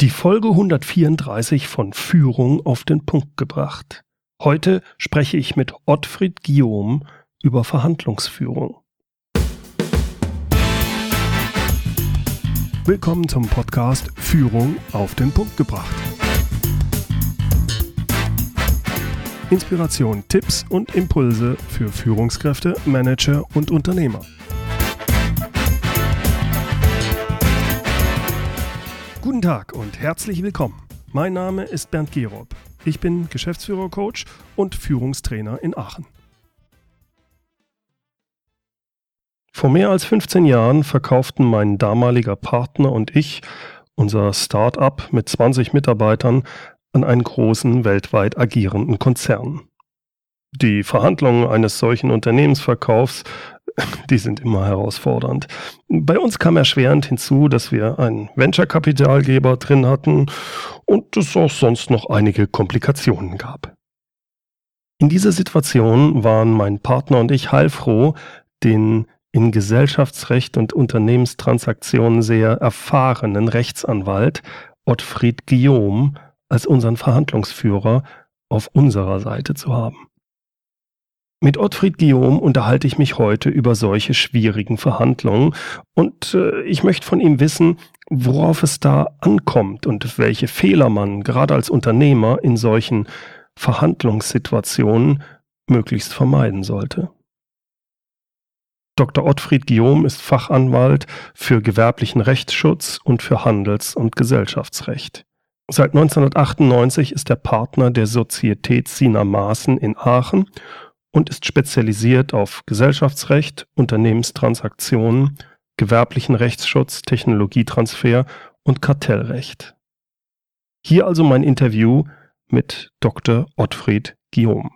Die Folge 134 von Führung auf den Punkt gebracht. Heute spreche ich mit Ottfried Guillaume über Verhandlungsführung. Willkommen zum Podcast Führung auf den Punkt gebracht. Inspiration, Tipps und Impulse für Führungskräfte, Manager und Unternehmer. Guten Tag und herzlich willkommen. Mein Name ist Bernd Gerob. Ich bin Geschäftsführer-Coach und Führungstrainer in Aachen. Vor mehr als 15 Jahren verkauften mein damaliger Partner und ich unser Start-up mit 20 Mitarbeitern an einen großen weltweit agierenden Konzern. Die Verhandlungen eines solchen Unternehmensverkaufs die sind immer herausfordernd. Bei uns kam erschwerend hinzu, dass wir einen Venture-Kapitalgeber drin hatten und es auch sonst noch einige Komplikationen gab. In dieser Situation waren mein Partner und ich heilfroh, den in Gesellschaftsrecht und Unternehmenstransaktionen sehr erfahrenen Rechtsanwalt Ottfried Guillaume als unseren Verhandlungsführer auf unserer Seite zu haben. Mit Ottfried Guillaume unterhalte ich mich heute über solche schwierigen Verhandlungen und äh, ich möchte von ihm wissen, worauf es da ankommt und welche Fehler man gerade als Unternehmer in solchen Verhandlungssituationen möglichst vermeiden sollte. Dr. Ottfried Guillaume ist Fachanwalt für gewerblichen Rechtsschutz und für Handels- und Gesellschaftsrecht. Seit 1998 ist er Partner der Sozietät Sina Maaßen in Aachen und ist spezialisiert auf Gesellschaftsrecht, Unternehmenstransaktionen, gewerblichen Rechtsschutz, Technologietransfer und Kartellrecht. Hier also mein Interview mit Dr. Ottfried Guillaume.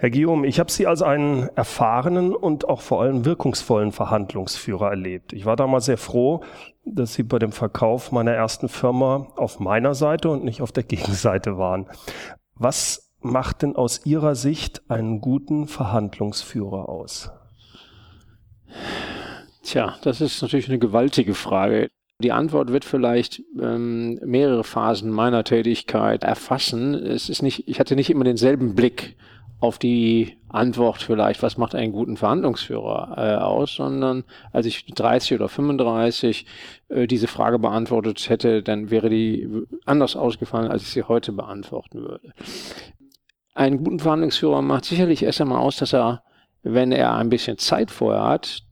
Herr Guillaume, ich habe Sie als einen erfahrenen und auch vor allem wirkungsvollen Verhandlungsführer erlebt. Ich war damals sehr froh, dass Sie bei dem Verkauf meiner ersten Firma auf meiner Seite und nicht auf der Gegenseite waren. Was macht denn aus Ihrer Sicht einen guten Verhandlungsführer aus? Tja, das ist natürlich eine gewaltige Frage. Die Antwort wird vielleicht ähm, mehrere Phasen meiner Tätigkeit erfassen. Es ist nicht, ich hatte nicht immer denselben Blick auf die Antwort vielleicht, was macht einen guten Verhandlungsführer äh, aus, sondern als ich 30 oder 35 äh, diese Frage beantwortet hätte, dann wäre die anders ausgefallen, als ich sie heute beantworten würde einen guten Verhandlungsführer macht sicherlich erst einmal aus, dass er, wenn er ein bisschen Zeit vorher hat,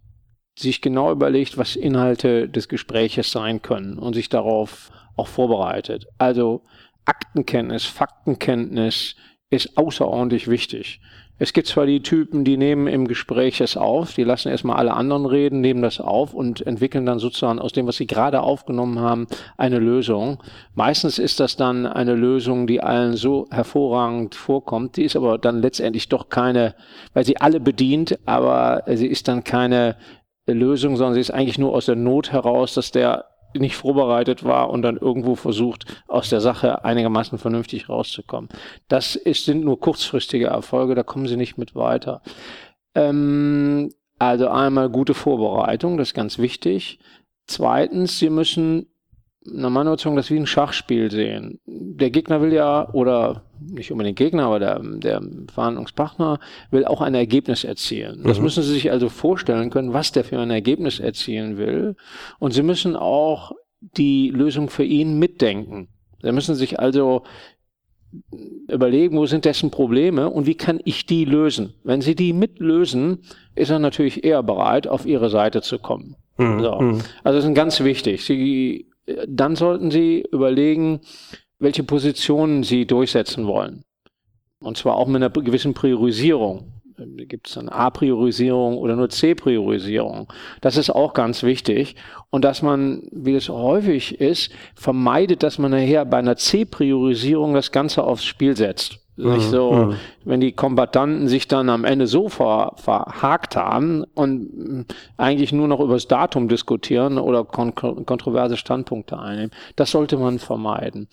sich genau überlegt, was Inhalte des Gespräches sein können und sich darauf auch vorbereitet. Also Aktenkenntnis, Faktenkenntnis ist außerordentlich wichtig. Es gibt zwar die Typen, die nehmen im Gespräch es auf, die lassen erstmal alle anderen reden, nehmen das auf und entwickeln dann sozusagen aus dem, was sie gerade aufgenommen haben, eine Lösung. Meistens ist das dann eine Lösung, die allen so hervorragend vorkommt, die ist aber dann letztendlich doch keine, weil sie alle bedient, aber sie ist dann keine Lösung, sondern sie ist eigentlich nur aus der Not heraus, dass der nicht vorbereitet war und dann irgendwo versucht, aus der Sache einigermaßen vernünftig rauszukommen. Das ist, sind nur kurzfristige Erfolge, da kommen sie nicht mit weiter. Ähm, also einmal gute Vorbereitung, das ist ganz wichtig. Zweitens, Sie müssen meiner Überzeugung das wie ein Schachspiel sehen. Der Gegner will ja, oder nicht unbedingt Gegner, aber der, der Verhandlungspartner will auch ein Ergebnis erzielen. Das mhm. müssen Sie sich also vorstellen können, was der für ein Ergebnis erzielen will. Und Sie müssen auch die Lösung für ihn mitdenken. Sie müssen sich also überlegen, wo sind dessen Probleme und wie kann ich die lösen. Wenn Sie die mitlösen, ist er natürlich eher bereit, auf Ihre Seite zu kommen. Mhm. So. Mhm. Also das ist ganz wichtig. Sie dann sollten Sie überlegen, welche Positionen Sie durchsetzen wollen. Und zwar auch mit einer gewissen Priorisierung. Gibt es eine A-Priorisierung oder nur C-Priorisierung? Das ist auch ganz wichtig. Und dass man, wie es häufig ist, vermeidet, dass man nachher bei einer C-Priorisierung das Ganze aufs Spiel setzt. Nicht mhm, so, mhm. wenn die Kombattanten sich dann am Ende so ver, verhakt haben und eigentlich nur noch über das Datum diskutieren oder kon kontroverse Standpunkte einnehmen. Das sollte man vermeiden.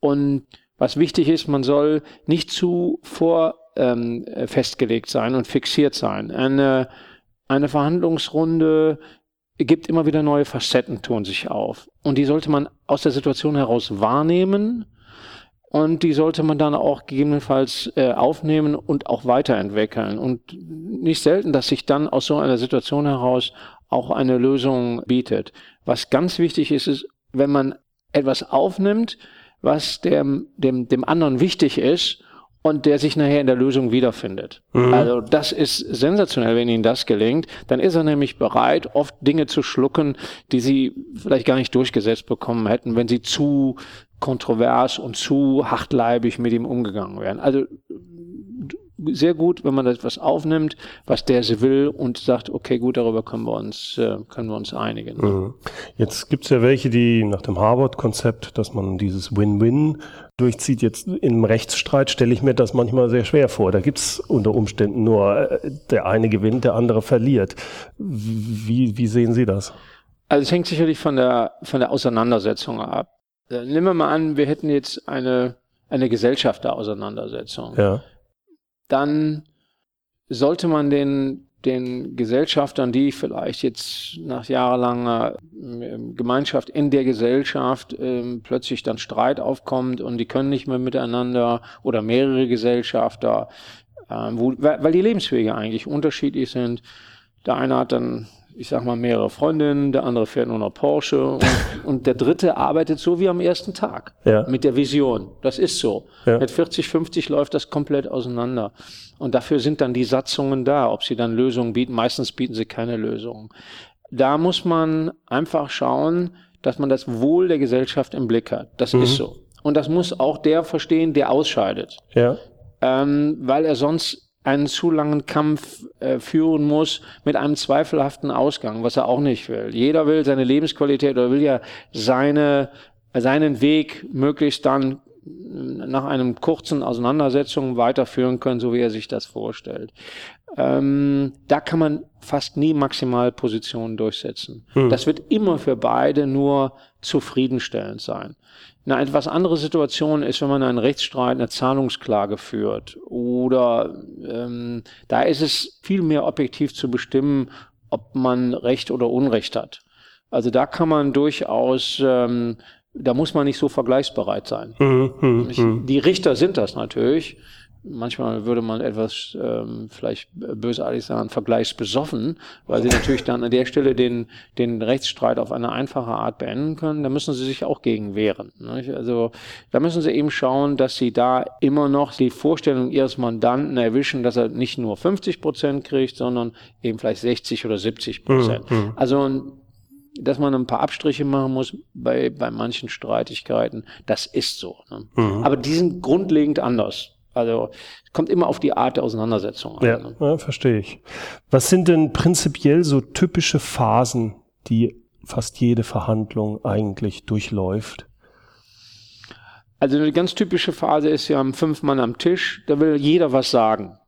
Und was wichtig ist, man soll nicht zu vor ähm, festgelegt sein und fixiert sein. Eine, eine Verhandlungsrunde gibt immer wieder neue Facetten, tun sich auf. Und die sollte man aus der Situation heraus wahrnehmen und die sollte man dann auch gegebenenfalls äh, aufnehmen und auch weiterentwickeln. Und nicht selten, dass sich dann aus so einer Situation heraus auch eine Lösung bietet. Was ganz wichtig ist, ist, wenn man etwas aufnimmt, was dem, dem, dem anderen wichtig ist und der sich nachher in der Lösung wiederfindet. Mhm. Also das ist sensationell, wenn Ihnen das gelingt. Dann ist er nämlich bereit, oft Dinge zu schlucken, die Sie vielleicht gar nicht durchgesetzt bekommen hätten, wenn Sie zu kontrovers und zu hartleibig mit ihm umgegangen wären. Also sehr gut, wenn man etwas aufnimmt, was der sie will und sagt, okay, gut, darüber können wir uns, äh, können wir uns einigen. Mhm. Jetzt gibt es ja welche, die nach dem Harvard-Konzept, dass man dieses Win-Win durchzieht. Jetzt im Rechtsstreit stelle ich mir das manchmal sehr schwer vor. Da gibt es unter Umständen nur, äh, der eine gewinnt, der andere verliert. Wie, wie sehen Sie das? Also es hängt sicherlich von der, von der Auseinandersetzung ab. Äh, nehmen wir mal an, wir hätten jetzt eine, eine Gesellschafterauseinandersetzung. Ja dann sollte man den, den Gesellschaftern, die vielleicht jetzt nach jahrelanger ähm, Gemeinschaft in der Gesellschaft ähm, plötzlich dann Streit aufkommt und die können nicht mehr miteinander oder mehrere Gesellschafter, ähm, wo, weil die Lebenswege eigentlich unterschiedlich sind. Der eine hat dann ich sag mal, mehrere Freundinnen, der andere fährt nur noch Porsche und, und der dritte arbeitet so wie am ersten Tag ja. mit der Vision. Das ist so. Ja. Mit 40, 50 läuft das komplett auseinander. Und dafür sind dann die Satzungen da, ob sie dann Lösungen bieten. Meistens bieten sie keine Lösungen. Da muss man einfach schauen, dass man das Wohl der Gesellschaft im Blick hat. Das mhm. ist so. Und das muss auch der verstehen, der ausscheidet. Ja. Ähm, weil er sonst einen zu langen Kampf äh, führen muss mit einem zweifelhaften Ausgang, was er auch nicht will. Jeder will seine Lebensqualität oder will ja seine, seinen Weg möglichst dann nach einem kurzen Auseinandersetzung weiterführen können, so wie er sich das vorstellt. Ähm, da kann man fast nie Maximalpositionen durchsetzen. Hm. Das wird immer für beide nur zufriedenstellend sein. Eine etwas andere Situation ist, wenn man einen Rechtsstreit, eine Zahlungsklage führt. Oder ähm, da ist es viel mehr objektiv zu bestimmen, ob man Recht oder Unrecht hat. Also da kann man durchaus, ähm, da muss man nicht so vergleichsbereit sein. Mhm, mh, mh. Die Richter sind das natürlich manchmal würde man etwas ähm, vielleicht bösartig sagen, vergleichsbesoffen, weil sie natürlich dann an der Stelle den, den Rechtsstreit auf eine einfache Art beenden können. Da müssen sie sich auch gegen wehren. Nicht? Also da müssen sie eben schauen, dass sie da immer noch die Vorstellung ihres Mandanten erwischen, dass er nicht nur 50 Prozent kriegt, sondern eben vielleicht 60 oder 70 Prozent. Mhm. Also dass man ein paar Abstriche machen muss bei, bei manchen Streitigkeiten, das ist so. Ne? Mhm. Aber die sind grundlegend anders. Also kommt immer auf die Art der Auseinandersetzung an. Ja, ne? ja, verstehe ich. Was sind denn prinzipiell so typische Phasen, die fast jede Verhandlung eigentlich durchläuft? Also eine ganz typische Phase ist, wir haben fünf Mann am Tisch, da will jeder was sagen.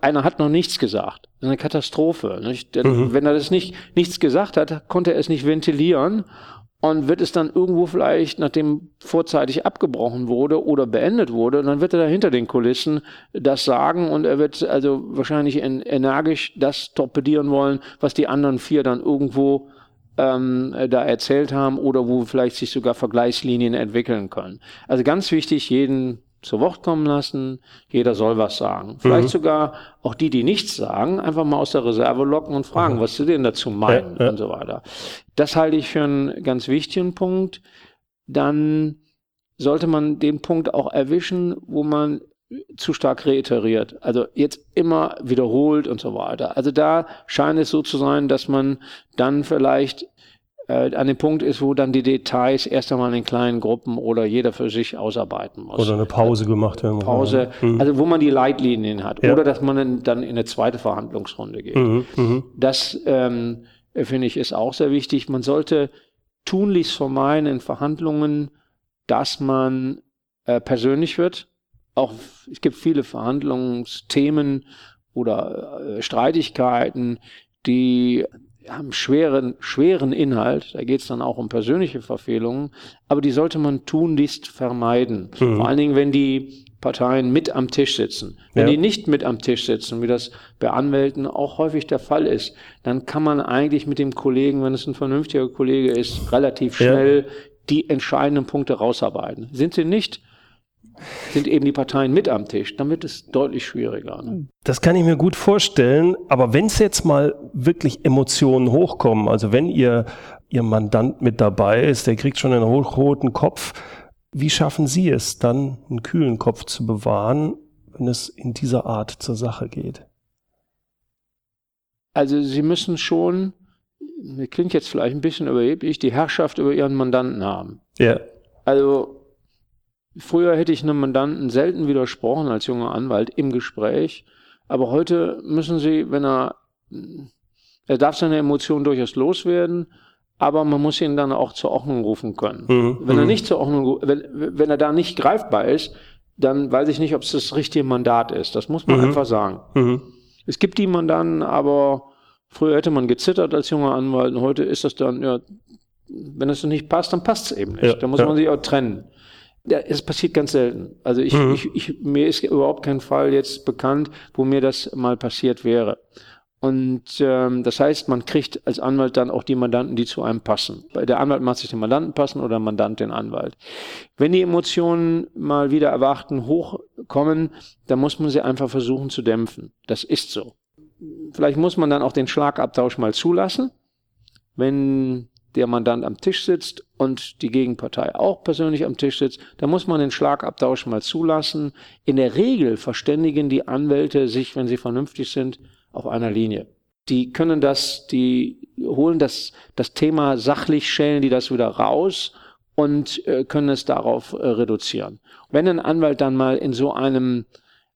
Einer hat noch nichts gesagt. Das ist eine Katastrophe. Mhm. Wenn er das nicht, nichts gesagt hat, konnte er es nicht ventilieren und wird es dann irgendwo vielleicht, nachdem vorzeitig abgebrochen wurde oder beendet wurde, dann wird er da hinter den Kulissen das sagen und er wird also wahrscheinlich energisch das torpedieren wollen, was die anderen vier dann irgendwo ähm, da erzählt haben oder wo vielleicht sich sogar Vergleichslinien entwickeln können. Also ganz wichtig, jeden zu Wort kommen lassen. Jeder soll was sagen. Vielleicht mhm. sogar auch die, die nichts sagen, einfach mal aus der Reserve locken und fragen, mhm. was sie denn dazu meinen ja, ja. und so weiter. Das halte ich für einen ganz wichtigen Punkt. Dann sollte man den Punkt auch erwischen, wo man zu stark reiteriert. Also jetzt immer wiederholt und so weiter. Also da scheint es so zu sein, dass man dann vielleicht äh, an dem Punkt ist, wo dann die Details erst einmal in kleinen Gruppen oder jeder für sich ausarbeiten muss. Oder eine Pause gemacht werden. Pause, mhm. also wo man die Leitlinien hat. Ja. Oder dass man dann in eine zweite Verhandlungsrunde geht. Mhm. Mhm. Das ähm, finde ich ist auch sehr wichtig. Man sollte tunlichst vermeiden in Verhandlungen, dass man äh, persönlich wird. Auch es gibt viele Verhandlungsthemen oder äh, Streitigkeiten, die haben schweren, schweren Inhalt, da geht es dann auch um persönliche Verfehlungen, aber die sollte man tunlichst vermeiden. Mhm. Vor allen Dingen, wenn die Parteien mit am Tisch sitzen. Wenn Ja. die nicht mit am Tisch sitzen, wie das bei Anwälten auch häufig der Fall ist, dann kann man eigentlich mit dem Kollegen, wenn es ein vernünftiger Kollege ist, relativ Ja. schnell die entscheidenden Punkte rausarbeiten. Sind sie nicht, sind eben die Parteien mit am Tisch, dann wird es deutlich schwieriger. Ne? Das kann ich mir gut vorstellen, aber wenn es jetzt mal wirklich Emotionen hochkommen, also wenn ihr Ihr Mandant mit dabei ist, der kriegt schon einen hochroten Kopf, wie schaffen Sie es dann, einen kühlen Kopf zu bewahren, wenn es in dieser Art zur Sache geht? Also sie müssen schon, das klingt jetzt vielleicht ein bisschen überheblich, die Herrschaft über ihren Mandanten haben. Ja. Also früher hätte ich einem Mandanten selten widersprochen als junger Anwalt im Gespräch, aber heute müssen sie, wenn er, er darf seine Emotionen durchaus loswerden, aber man muss ihn dann auch zur Ordnung rufen können. Mhm. Wenn er Mhm. nicht zur Ordnung, wenn, wenn er da nicht greifbar ist, dann weiß ich nicht, ob es das richtige Mandat ist. Das muss man Mhm. einfach sagen. Mhm. Es gibt die Mandanten, aber früher hätte man gezittert als junger Anwalt und heute ist das dann, ja, wenn es nicht passt, dann passt es eben nicht. Ja, da muss ja. man sich auch trennen. Ja, es passiert ganz selten. Also ich, Mhm. ich, ich, mir ist überhaupt kein Fall jetzt bekannt, wo mir das mal passiert wäre. Und ähm, das heißt, man kriegt als Anwalt dann auch die Mandanten, die zu einem passen. Der Anwalt macht sich den Mandanten passen oder der Mandant den Anwalt. Wenn die Emotionen mal wieder erwarten hochkommen, dann muss man sie einfach versuchen zu dämpfen. Das ist so. Vielleicht muss man dann auch den Schlagabtausch mal zulassen, wenn der Mandant am Tisch sitzt und die Gegenpartei auch persönlich am Tisch sitzt, dann muss man den Schlagabtausch mal zulassen. In der Regel verständigen die Anwälte sich, wenn sie vernünftig sind, auf einer Linie. Die können das, die holen das, das Thema sachlich, schälen die das wieder raus und äh, können es darauf äh, reduzieren. Wenn ein Anwalt dann mal in so einem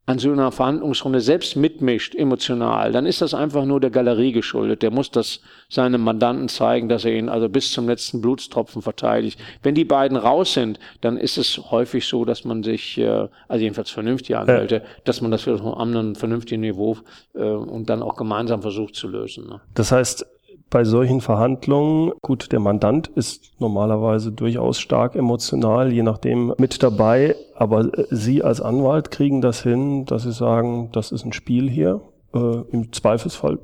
an so einer Verhandlungsrunde selbst mitmischt, emotional, dann ist das einfach nur der Galerie geschuldet. Der muss das seinem Mandanten zeigen, dass er ihn also bis zum letzten Blutstropfen verteidigt. Wenn die beiden raus sind, dann ist es häufig so, dass man sich, äh, also jedenfalls vernünftige Anwälte, dass man das auf einem vernünftigen Niveau äh, und dann auch gemeinsam versucht zu lösen. Ne? Das heißt, bei solchen Verhandlungen, gut, der Mandant ist normalerweise durchaus stark emotional, je nachdem mit dabei, aber äh, Sie als Anwalt kriegen das hin, dass Sie sagen, das ist ein Spiel hier. Äh, Im Zweifelsfall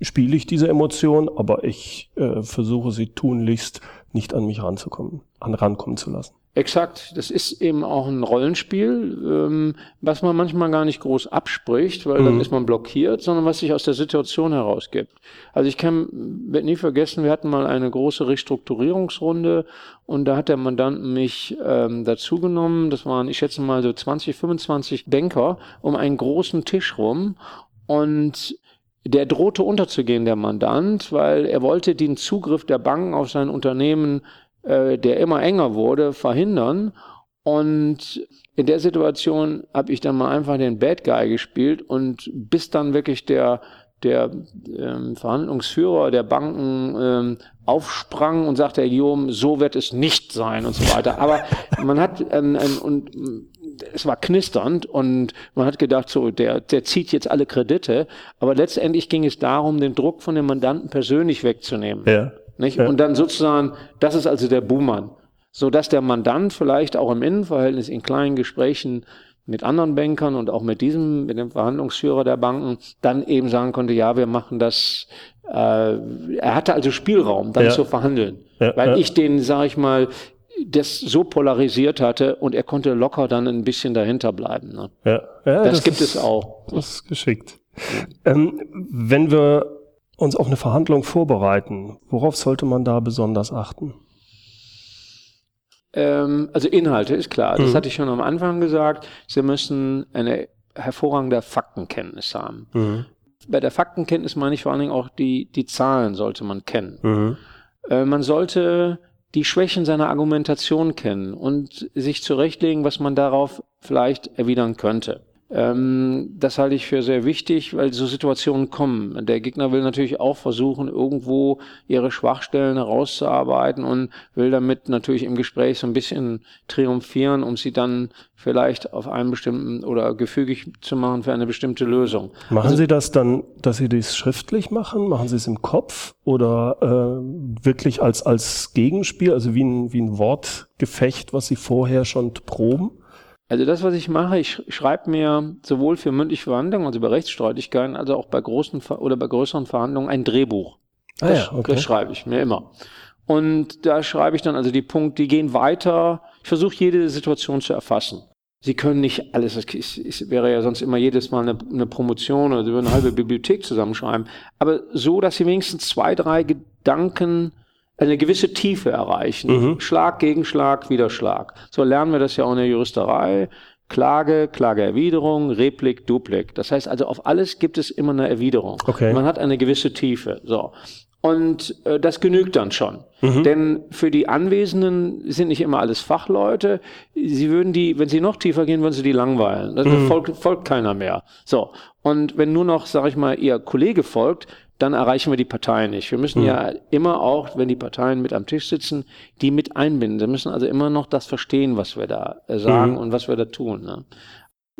spiele ich diese Emotion, aber ich äh, versuche sie tunlichst nicht an mich ranzukommen, an rankommen zu lassen. Exakt, das ist eben auch ein Rollenspiel, ähm, was man manchmal gar nicht groß abspricht, weil dann Mhm. ist man blockiert, sondern was sich aus der Situation herausgibt. Also ich kann, werde nie vergessen, wir hatten mal eine große Restrukturierungsrunde und da hat der Mandant mich ähm, dazugenommen. Das waren, ich schätze mal so 20, 25 Banker um einen großen Tisch rum und der drohte unterzugehen, der Mandant, weil er wollte den Zugriff der Banken auf sein Unternehmen äh, der immer enger wurde, verhindern. Und in der Situation habe ich dann mal einfach den Bad Guy gespielt und bis dann wirklich der der ähm, Verhandlungsführer der Banken ähm, aufsprang und sagte, Herr Guillaume, so wird es nicht sein und so weiter. Aber man hat ähm, ähm, und ähm, es war knisternd und man hat gedacht, so der der zieht jetzt alle Kredite. Aber letztendlich ging es darum, den Druck von dem Mandanten persönlich wegzunehmen. Ja. Nicht? Ja. Und dann sozusagen, das ist also der Buhmann. So dass der Mandant vielleicht auch im Innenverhältnis in kleinen Gesprächen mit anderen Bankern und auch mit diesem, mit dem Verhandlungsführer der Banken, dann eben sagen konnte, ja, wir machen das. Äh, er hatte also Spielraum, dann Ja. zu verhandeln. Ja, Weil ich den, sage ich mal, das so polarisiert hatte und er konnte locker dann ein bisschen dahinter bleiben. Ne? Ja. ja Das, gibt ist- es auch. Das ist geschickt. Ähm, wenn wir uns auf eine Verhandlung vorbereiten, worauf sollte man da besonders achten? Ähm, also Inhalte ist klar. Das Mhm. hatte ich schon am Anfang gesagt. Sie müssen eine hervorragende Faktenkenntnis haben. Mhm. Bei der Faktenkenntnis meine ich vor allen Dingen auch die, die Zahlen sollte man kennen. Mhm. Äh, man sollte die Schwächen seiner Argumentation kennen und sich zurechtlegen, was man darauf vielleicht erwidern könnte. Ähm, das halte ich für sehr wichtig, weil so Situationen kommen. Der Gegner will natürlich auch versuchen, irgendwo ihre Schwachstellen herauszuarbeiten und will damit natürlich im Gespräch so ein bisschen triumphieren, um sie dann vielleicht auf einen bestimmten oder gefügig zu machen für eine bestimmte Lösung. Machen Also- Sie das dann, dass Sie das schriftlich machen? Machen Sie es im Kopf oder äh, wirklich als, als Gegenspiel, also wie ein, wie ein Wortgefecht, was Sie vorher schon proben? Also das, was ich mache, ich schreibe mir sowohl für mündliche Verhandlungen, also bei Rechtsstreitigkeiten, also auch bei großen oder bei größeren Verhandlungen ein Drehbuch. Ah, das, ja, okay. das schreibe ich mir immer. Und da schreibe ich dann also die Punkte, die gehen weiter. Ich versuche jede Situation zu erfassen. Sie können nicht alles, es wäre ja sonst immer jedes Mal eine, eine Promotion oder Sie würden eine halbe Bibliothek zusammenschreiben. Aber so, dass Sie wenigstens zwei, drei Gedanken eine gewisse Tiefe erreichen. Mhm. Schlag, Gegenschlag, Widerschlag. So lernen wir das ja auch in der Juristerei. Klage, Klageerwiderung, Replik, Duplik. Das heißt also, auf alles gibt es immer eine Erwiderung. Okay. Man hat eine gewisse Tiefe. So. Und äh, das genügt dann schon. Mhm. Denn für die Anwesenden sind nicht immer alles Fachleute. Sie würden die, wenn sie noch tiefer gehen, würden sie die langweilen. Da mhm. folgt, folgt keiner mehr. So. Und wenn nur noch, sag ich mal, ihr Kollege folgt, dann erreichen wir die Parteien nicht. Wir müssen mhm. ja immer auch, wenn die Parteien mit am Tisch sitzen, die mit einbinden. Sie müssen also immer noch das verstehen, was wir da äh, sagen mhm. und was wir da tun. Ne?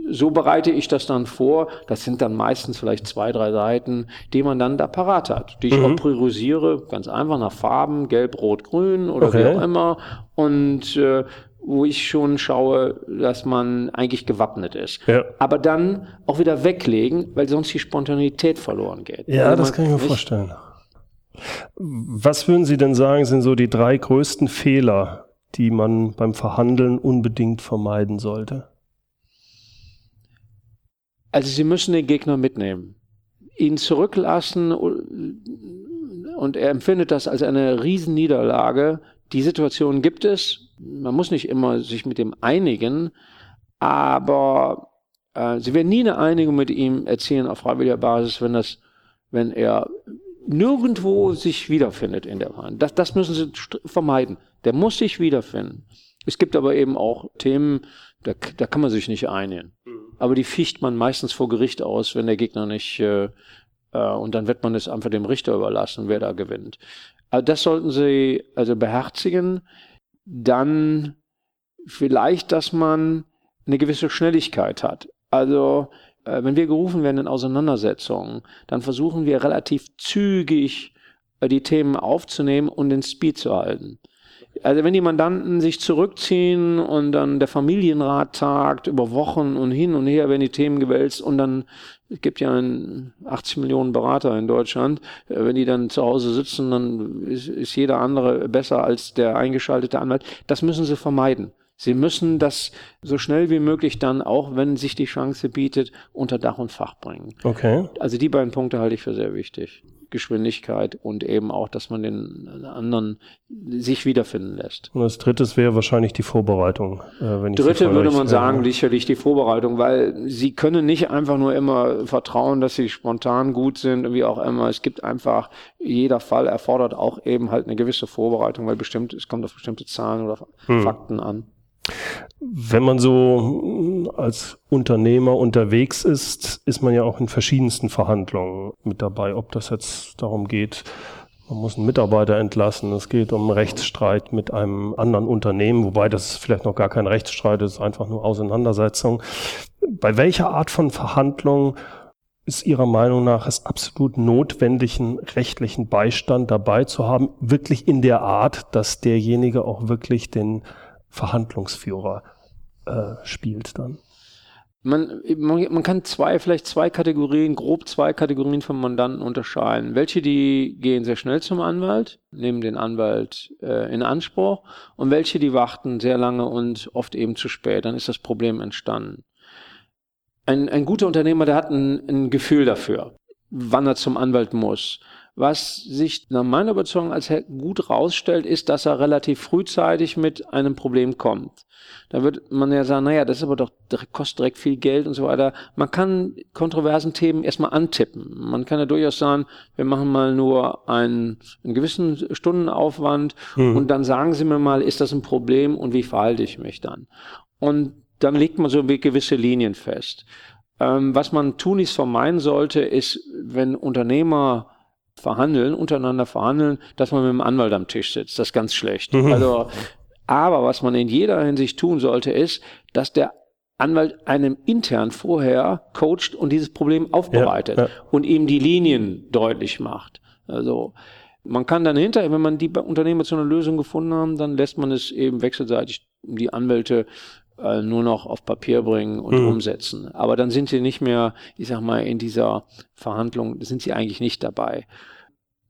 so bereite ich das dann vor. Das sind dann meistens vielleicht zwei, drei Seiten, die man dann da parat hat, die ich mhm. auch priorisiere, ganz einfach nach Farben, gelb, rot, grün oder okay. wie auch immer. Und äh, wo ich schon schaue, dass man eigentlich gewappnet ist. Ja. Aber dann auch wieder weglegen, weil sonst die Spontanität verloren geht. Ja, also das kann ich mir vorstellen. Was würden Sie denn sagen, sind so die drei größten Fehler, die man beim Verhandeln unbedingt vermeiden sollte? Also sie müssen den Gegner mitnehmen, ihn zurücklassen und er empfindet das als eine Riesenniederlage. Die Situation gibt es. Man muss nicht immer sich mit dem einigen, aber äh, sie werden nie eine Einigung mit ihm erzielen auf freiwilliger Basis, wenn das, wenn er nirgendwo sich wiederfindet in der Wand. Das, das müssen sie vermeiden. Der muss sich wiederfinden. Es gibt aber eben auch Themen, da, da kann man sich nicht einigen. Mhm. Aber die ficht man meistens vor Gericht aus, wenn der Gegner nicht, äh, äh, und dann wird man es einfach dem Richter überlassen, wer da gewinnt. Also das sollten Sie also beherzigen. Dann vielleicht, dass man eine gewisse Schnelligkeit hat. Also äh, wenn wir gerufen werden in Auseinandersetzungen, dann versuchen wir relativ zügig äh, die Themen aufzunehmen und den Speed zu halten. Also wenn die Mandanten sich zurückziehen und dann der Familienrat tagt über Wochen und hin und her werden die Themen gewälzt und dann es gibt ja 80 Millionen Berater in Deutschland. Äh, wenn die dann zu Hause sitzen, dann ist, ist jeder andere besser als der eingeschaltete Anwalt. Das müssen sie vermeiden. Sie müssen das so schnell wie möglich dann, auch wenn sich die Chance bietet, unter Dach und Fach bringen. Okay. Also die beiden Punkte halte ich für sehr wichtig. Geschwindigkeit und eben auch, dass man den anderen sich wiederfinden lässt. Und das dritte wäre wahrscheinlich die Vorbereitung. Äh, wenn ich Dritte würde man sagen, sicherlich die Vorbereitung, weil sie können nicht einfach nur immer vertrauen, dass sie spontan gut sind, wie auch immer. Es gibt einfach, jeder Fall erfordert auch eben halt eine gewisse Vorbereitung, weil bestimmt, es kommt auf bestimmte Zahlen oder hm. Fakten an. Wenn man so als Unternehmer unterwegs ist, ist man ja auch in verschiedensten Verhandlungen mit dabei, ob das jetzt darum geht, man muss einen Mitarbeiter entlassen, es geht um Rechtsstreit mit einem anderen Unternehmen, wobei das vielleicht noch gar kein Rechtsstreit ist, einfach nur Auseinandersetzung. Bei welcher Art von Verhandlung ist Ihrer Meinung nach es absolut notwendig, einen rechtlichen Beistand dabei zu haben, wirklich in der Art, dass derjenige auch wirklich den Verhandlungsführer äh, spielt dann. Man, man, man kann zwei, vielleicht zwei Kategorien, grob zwei Kategorien von Mandanten unterscheiden. Welche, die gehen sehr schnell zum Anwalt, nehmen den Anwalt äh, in Anspruch und welche, die warten sehr lange und oft eben zu spät. Dann ist das Problem entstanden. Ein, ein guter Unternehmer, der hat ein, ein Gefühl dafür, wann er zum Anwalt muss. Was sich nach meiner Überzeugung als gut rausstellt, ist, dass er relativ frühzeitig mit einem Problem kommt. Da wird man ja sagen, naja, das ist aber doch, kostet direkt viel Geld und so weiter. Man kann kontroversen Themen erstmal antippen. Man kann ja durchaus sagen, wir machen mal nur einen, einen gewissen Stundenaufwand mhm. und dann sagen Sie mir mal, ist das ein Problem und wie verhalte ich mich dann? Und dann legt man so gewisse Linien fest. Ähm, was man tunlichst vermeiden sollte, ist, wenn Unternehmer verhandeln, untereinander verhandeln, dass man mit dem Anwalt am Tisch sitzt. Das ist ganz schlecht. Mhm. Also, aber was man in jeder Hinsicht tun sollte, ist, dass der Anwalt einem intern vorher coacht und dieses Problem aufbereitet ja, ja. und ihm die Linien deutlich macht. Also man kann dann hinterher, wenn man die Unternehmer zu einer Lösung gefunden haben, dann lässt man es eben wechselseitig die Anwälte äh, nur noch auf Papier bringen und mhm. umsetzen. Aber dann sind sie nicht mehr, ich sag mal, in dieser Verhandlung, sind sie eigentlich nicht dabei.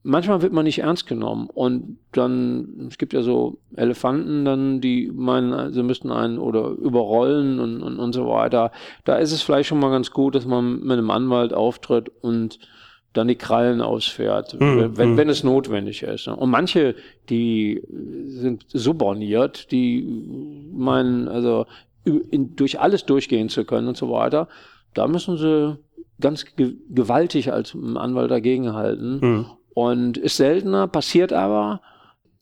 Manchmal wird man nicht ernst genommen und dann, es gibt ja so Elefanten dann, die meinen, sie müssten einen oder überrollen und, und, und so weiter. Da ist es vielleicht schon mal ganz gut, dass man mit einem Anwalt auftritt und dann die Krallen ausfährt, mhm. wenn, hm. wenn es notwendig ist. Und manche, die sind so borniert, die meinen, also in, durch alles durchgehen zu können und so weiter, da müssen sie ganz ge gewaltig als Anwalt dagegenhalten. Mhm. Und ist seltener, passiert aber.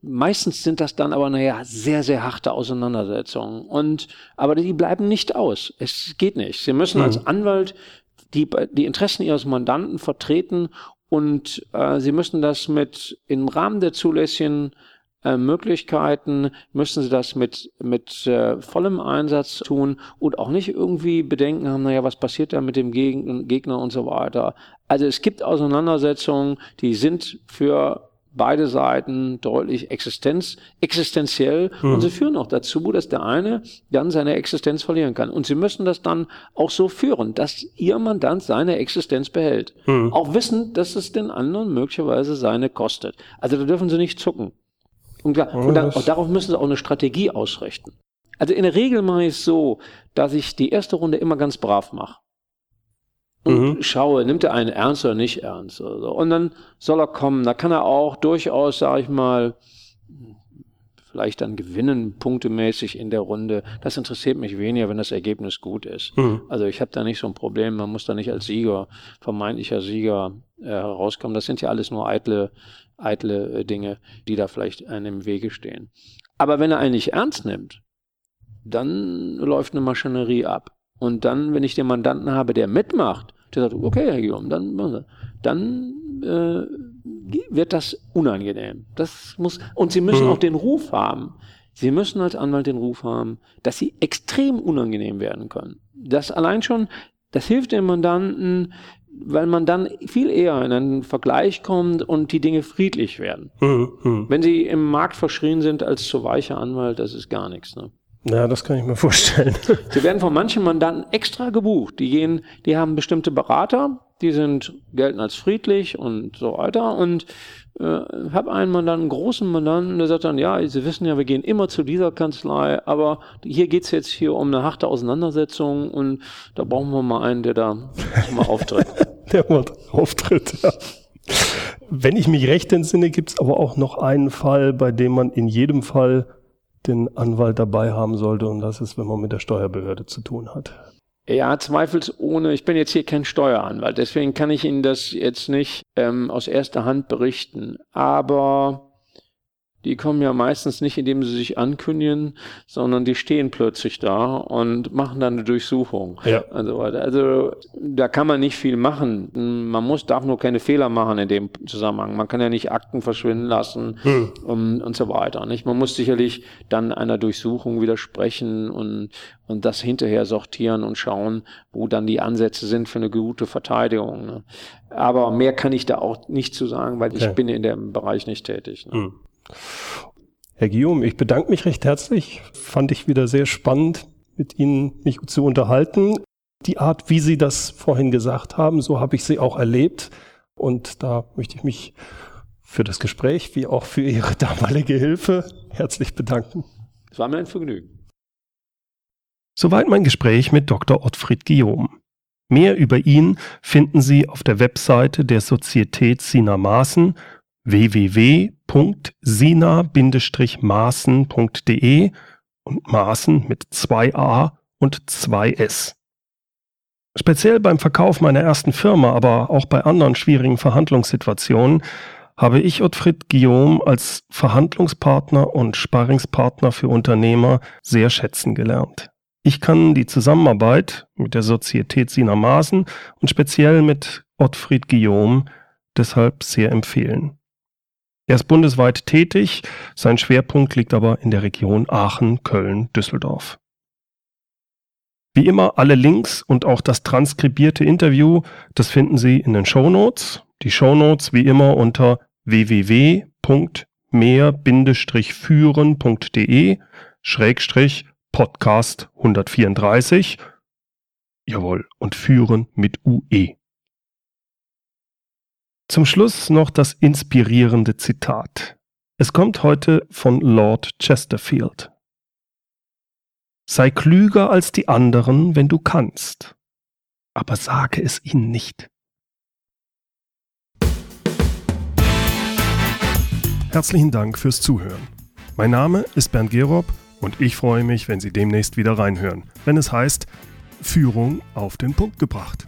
Meistens sind das dann aber, naja, sehr, sehr harte Auseinandersetzungen. Und, aber die bleiben nicht aus. Es geht nicht. Sie müssen mhm. als Anwalt die, die Interessen ihres Mandanten vertreten und äh, sie müssen das mit im Rahmen der zulässigen äh, Möglichkeiten, müssen sie das mit, mit äh, vollem Einsatz tun und auch nicht irgendwie Bedenken haben, naja, was passiert da mit dem Gegner und so weiter. Also es gibt Auseinandersetzungen, die sind für beide Seiten deutlich Existenz, existenziell mhm. und sie führen auch dazu, dass der eine dann seine Existenz verlieren kann. Und sie müssen das dann auch so führen, dass ihr Mandant seine Existenz behält. Mhm. Auch wissen, dass es den anderen möglicherweise seine kostet. Also da dürfen sie nicht zucken. Und, da, und da, auch darauf müssen sie auch eine Strategie ausrichten. Also in der Regel mache ich es so, dass ich die erste Runde immer ganz brav mache und mhm. schaue, nimmt er einen ernst oder nicht ernst. Oder so. Und dann soll er kommen. Da kann er auch durchaus, sage ich mal, vielleicht dann gewinnen, punktemäßig in der Runde. Das interessiert mich weniger, wenn das Ergebnis gut ist. Mhm. Also ich habe da nicht so ein Problem. Man muss da nicht als Sieger, vermeintlicher Sieger äh, herauskommen. Das sind ja alles nur eitle, eitle äh, Dinge, die da vielleicht einem im Wege stehen. Aber wenn er einen nicht ernst nimmt, dann läuft eine Maschinerie ab. Und dann, wenn ich den Mandanten habe, der mitmacht, der sagt, okay, Herr Guillaume, dann, dann äh, wird das unangenehm. Das muss, und Sie müssen mhm. auch den Ruf haben. Sie müssen als Anwalt den Ruf haben, dass Sie extrem unangenehm werden können. Das allein schon, das hilft dem Mandanten, weil man dann viel eher in einen Vergleich kommt und die Dinge friedlich werden. Mhm. mhm. Wenn Sie im Markt verschrien sind als zu weicher Anwalt, das ist gar nichts. Ne? Ja, das kann ich mir vorstellen. Sie werden von manchen Mandanten extra gebucht. Die gehen, die haben bestimmte Berater, die sind, gelten als friedlich und so weiter. Und äh, habe einen Mandanten, einen großen Mandanten, der sagt dann, ja, Sie wissen ja, wir gehen immer zu dieser Kanzlei, aber hier geht's jetzt hier um eine harte Auseinandersetzung und da brauchen wir mal einen, der da mal auftritt. der mal auftritt, ja. Wenn ich mich recht entsinne, gibt's aber auch noch einen Fall, bei dem man in jedem Fall den Anwalt dabei haben sollte und das ist, wenn man mit der Steuerbehörde zu tun hat. Ja, zweifelsohne. Ich bin jetzt hier kein Steueranwalt, deswegen kann ich Ihnen das jetzt nicht ähm, aus erster Hand berichten. Aber die kommen ja meistens nicht, indem sie sich ankündigen, sondern die stehen plötzlich da und machen dann eine Durchsuchung. Ja. Also, also da kann man nicht viel machen. Man muss, darf nur keine Fehler machen in dem Zusammenhang. Man kann ja nicht Akten verschwinden lassen hm. und, und so weiter. Nicht? Man muss sicherlich dann einer Durchsuchung widersprechen und, und das hinterher sortieren und schauen, wo dann die Ansätze sind für eine gute Verteidigung. Ne? Aber mehr kann ich da auch nicht zu sagen, weil okay. ich bin in dem Bereich nicht tätig. Ne? Hm. Herr Guillaume, ich bedanke mich recht herzlich. Fand ich wieder sehr spannend, mit Ihnen mich zu unterhalten. Die Art, wie Sie das vorhin gesagt haben, so habe ich sie auch erlebt. Und da möchte ich mich für das Gespräch wie auch für Ihre damalige Hilfe herzlich bedanken. Es war mir ein Vergnügen. Soweit mein Gespräch mit Dr. Ottfried Guillaume. Mehr über ihn finden Sie auf der Webseite der Sozietät Sina Maaßen www.sina-maaßen.de und Maaßen mit zwei A und zwei S. Speziell beim Verkauf meiner ersten Firma, aber auch bei anderen schwierigen Verhandlungssituationen habe ich Ottfried Guillaume als Verhandlungspartner und Sparringspartner für Unternehmer sehr schätzen gelernt. Ich kann die Zusammenarbeit mit der Sozietät Sina Maaßen und speziell mit Ottfried Guillaume deshalb sehr empfehlen. Er ist bundesweit tätig, sein Schwerpunkt liegt aber in der Region Aachen, Köln, Düsseldorf. Wie immer alle Links und auch das transkribierte Interview, das finden Sie in den Shownotes. Die Shownotes wie immer unter www.mehr-führen.de Schrägstrich Podcast 134. Jawohl, und führen mit UE. Zum Schluss noch das inspirierende Zitat. Es kommt heute von Lord Chesterfield. Sei klüger als die anderen, wenn du kannst, aber sage es ihnen nicht. Herzlichen Dank fürs Zuhören. Mein Name ist Bernd Gerob und ich freue mich, wenn Sie demnächst wieder reinhören, wenn es heißt Führung auf den Punkt gebracht.